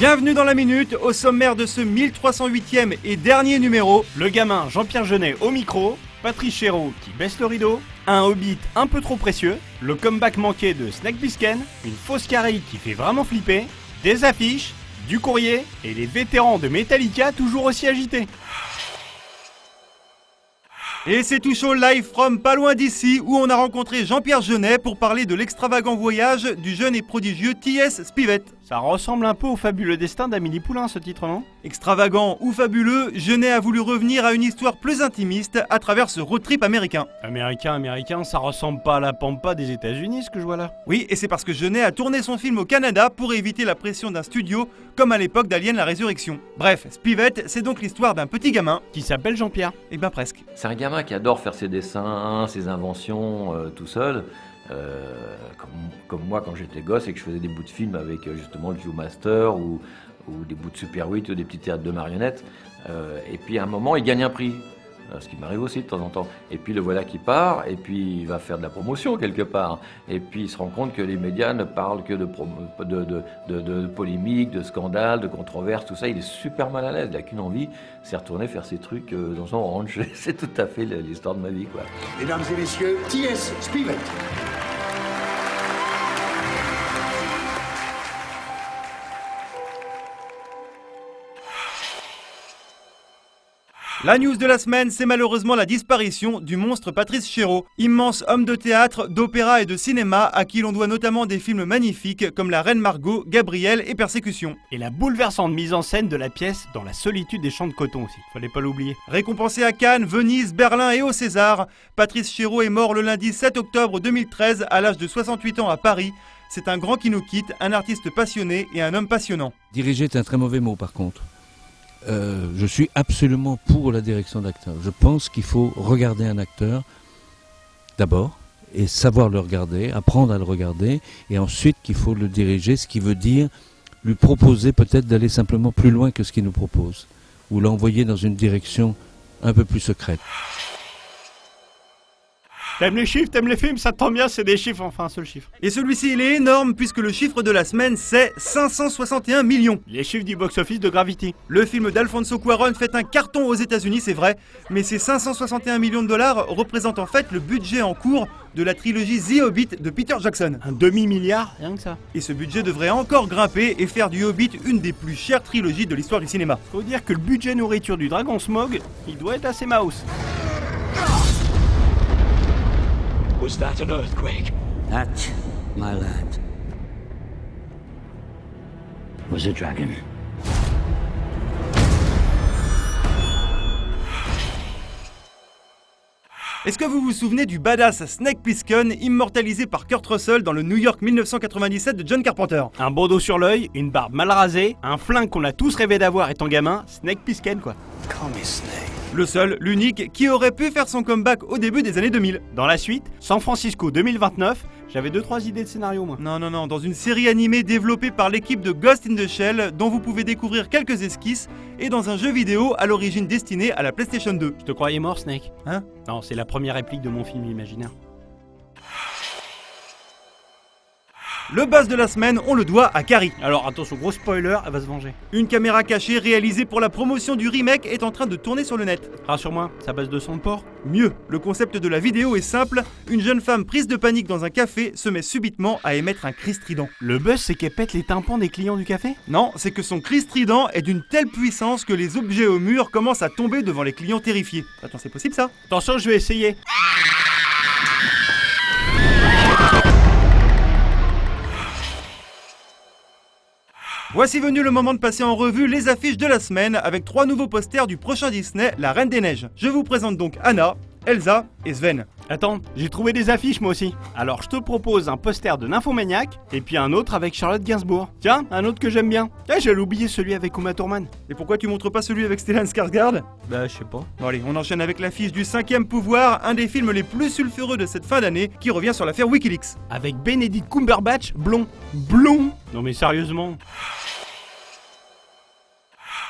Bienvenue dans la minute, au sommaire de ce 1308e et dernier numéro. Le gamin Jean-Pierre Jeunet au micro, Patrice Chéreau qui baisse le rideau, un hobbit un peu trop précieux, le comeback manqué de Snack Bisken, une fausse carré qui fait vraiment flipper, des affiches, du courrier et les vétérans de Metallica toujours aussi agités. Et c'est tout chaud live from pas loin d'ici où on a rencontré Jean-Pierre Jeunet pour parler de l'extravagant voyage du jeune et prodigieux T.S. Spivett. Ça ressemble un peu au fabuleux destin d'Amélie Poulain ce titre, non? Extravagant ou fabuleux, Jeunet a voulu revenir à une histoire plus intimiste à travers ce road trip américain. Américain, américain, ça ressemble pas à la pampa des États-Unis ce que je vois là. Oui, et c'est parce que Jeunet a tourné son film au Canada pour éviter la pression d'un studio comme à l'époque d'Alien la Résurrection. Bref, Spivett, c'est donc l'histoire d'un petit gamin. Qui s'appelle Jean-Pierre. Et ben presque. C'est un gamin qui adore faire ses dessins, ses inventions euh, tout seul. Euh, comme, moi quand j'étais gosse et que je faisais des bouts de film avec euh, justement le Viewmaster ou, des bouts de Super 8 ou des petits théâtres de marionnettes. Euh, et puis à un moment, il gagne un prix. Ce qui m'arrive aussi de temps en temps. Et puis le voilà qui part, et puis il va faire de la promotion quelque part. Et puis il se rend compte que les médias ne parlent que de, de, de, de, de polémiques, de scandales, de controverses, tout ça. Il est super mal à l'aise. Il n'a qu'une envie, c'est retourner faire ses trucs dans son ranch. C'est tout à fait l'histoire de ma vie, quoi. Mesdames et messieurs, T.S. Spivett. La news de la semaine, c'est malheureusement la disparition du monstre Patrice Chéreau, immense homme de théâtre, d'opéra et de cinéma à qui l'on doit notamment des films magnifiques comme La Reine Margot, Gabriel et Persécution. Et la bouleversante mise en scène de la pièce dans la solitude des champs de coton aussi, fallait pas l'oublier. Récompensé à Cannes, Venise, Berlin et au César, Patrice Chéreau est mort le lundi 7 octobre 2013 à l'âge de 68 ans à Paris. C'est un grand qui nous quitte, un artiste passionné et un homme passionnant. Diriger est un très mauvais mot par contre. Euh, je suis absolument pour la direction d'acteur. Je pense qu'il faut regarder un acteur d'abord et savoir le regarder, apprendre à le regarder, et ensuite qu'il faut le diriger, ce qui veut dire lui proposer peut-être d'aller simplement plus loin que ce qu'il nous propose, ou l'envoyer dans une direction un peu plus secrète. T'aimes les chiffres, t'aimes les films, ça tombe bien, c'est des chiffres, enfin un seul chiffre. Et celui-ci, il est énorme puisque le chiffre de la semaine, c'est 561 millions. Les chiffres du box-office de Gravity. Le film d'Alfonso Cuarón fait un carton aux États-Unis, c'est vrai, mais ces 561 millions de dollars représentent en fait le budget en cours de la trilogie The Hobbit de Peter Jackson. Un demi-milliard, rien que ça. Et ce budget devrait encore grimper et faire du Hobbit une des plus chères trilogies de l'histoire du cinéma. Faut dire que le budget nourriture du Dragon Smog, il doit être assez mouse. Was that an earthquake? That, my lad, was a dragon. Est-ce que vous vous souvenez du badass Snake Plissken immortalisé par Kurt Russell dans le New York 1997 de John Carpenter? Un bandeau sur l'œil, une barbe mal rasée, un flingue qu'on a tous rêvé d'avoir étant gamin, Snake Plissken quoi. Call me Snake. Le seul, l'unique, qui aurait pu faire son comeback au début des années 2000. Dans la suite, San Francisco 2029, j'avais 2-3 idées de scénario moi. Non, non, non, dans une série animée développée par l'équipe de Ghost in the Shell, dont vous pouvez découvrir quelques esquisses, et dans un jeu vidéo à l'origine destiné à la PlayStation 2. Je te croyais mort Snake Hein? Non, c'est la première réplique de mon film imaginaire. Le buzz de la semaine, on le doit à Carrie. Alors attention, gros spoiler, elle va se venger. Une caméra cachée réalisée pour la promotion du remake est en train de tourner sur le net. Rassure-moi, ça base de son de porc Mieux, le concept de la vidéo est simple, une jeune femme prise de panique dans un café se met subitement à émettre un cri strident. Le buzz c'est qu'elle pète les tympans des clients du café? Non, c'est que son cri strident est d'une telle puissance que les objets au mur commencent à tomber devant les clients terrifiés. Attends, c'est possible ça? Attention, je vais essayer. Voici venu le moment de passer en revue les affiches de la semaine avec trois nouveaux posters du prochain Disney, La Reine des Neiges. Je vous présente donc Anna, Elsa et Sven. Attends, j'ai trouvé des affiches moi aussi. Alors je te propose un poster de Nymphomaniac et puis un autre avec Charlotte Gainsbourg. Tiens, un autre que j'aime bien. Ah, j'allais oublier celui avec Uma Thurman. Et pourquoi tu montres pas celui avec Stellan Skarsgård? Bah, je sais pas. Bon allez, on enchaîne avec l'affiche du cinquième pouvoir, un des films les plus sulfureux de cette fin d'année, qui revient sur l'affaire Wikileaks. Avec Benedict Cumberbatch, blond. Blond Non mais sérieusement.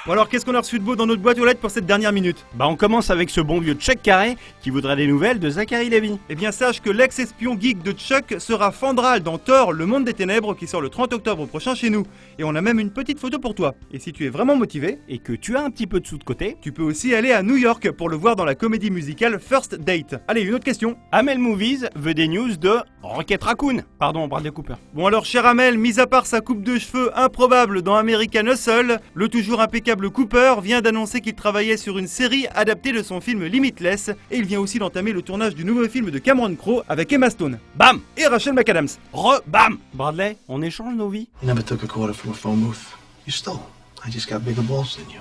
Bon alors qu'est-ce qu'on a reçu de beau dans notre boîte aux lettres pour cette dernière minute Bah on commence avec ce bon vieux Chuck Carré qui voudrait des nouvelles de Zachary Levy. Eh bien sache que l'ex-espion geek de Chuck sera Fandral dans Thor, le monde des ténèbres qui sort le 30 octobre prochain chez nous. Et on a même une petite photo pour toi. Et si tu es vraiment motivé, Et que tu as un petit peu de sous de côté, tu peux aussi aller à New York pour le voir dans la comédie musicale First Date. Allez, une autre question. Amel Movies veut des news de Rocket Raccoon. Pardon, Bradley Cooper. Bon alors cher Amel, mis à part sa coupe de cheveux improbable dans American Hustle, le toujours impeccable Cooper vient d'annoncer qu'il travaillait sur une série adaptée de son film Limitless et il vient aussi d'entamer le tournage du nouveau film de Cameron Crowe avec Emma Stone Bam et Rachel McAdams. Re bam Bradley, on échange nos vies You never took a quarter from a phone booth. You stole. I just got bigger balls than you.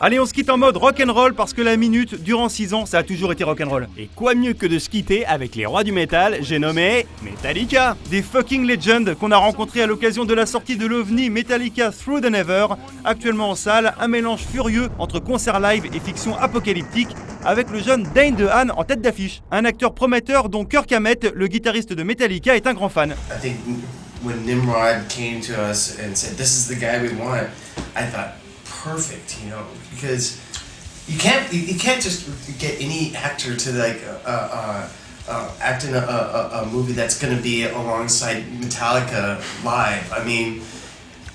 Allez, on se quitte en mode rock'n'roll parce que la minute, durant 6 ans, ça a toujours été rock'n'roll. Et quoi mieux que de se quitter avec les rois du métal, j'ai nommé Metallica Des fucking legends qu'on a rencontrés à l'occasion de la sortie de l'OVNI Metallica Through the Never, actuellement en salle, un mélange furieux entre concert live et fiction apocalyptique, avec le jeune Dane DeHaan en tête d'affiche, un acteur prometteur dont Kirk Hammett, le guitariste de Metallica, est un grand fan. I think when Nimrod came to us and said, "This is the guy we want," I thought, perfect, you know, because you can't you, can't just get any actor to like uh, uh, uh, act in a, a, a movie that's going to be alongside Metallica live. I mean,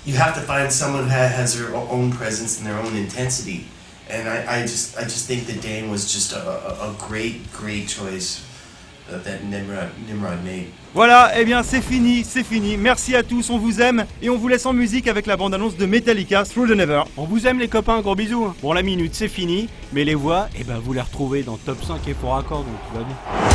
you have to find someone who has their own presence and their own intensity. And I, I just I just think that Dane was just a, a, a great great choice Voilà, eh bien c'est fini, c'est fini. Merci à tous, on vous aime et on vous laisse en musique avec la bande-annonce de Metallica Through the Never. On vous aime les copains, gros bisous Bon la minute c'est fini, mais les voix, eh ben vous les retrouvez dans Top 5 et pour accord, donc tout va bien.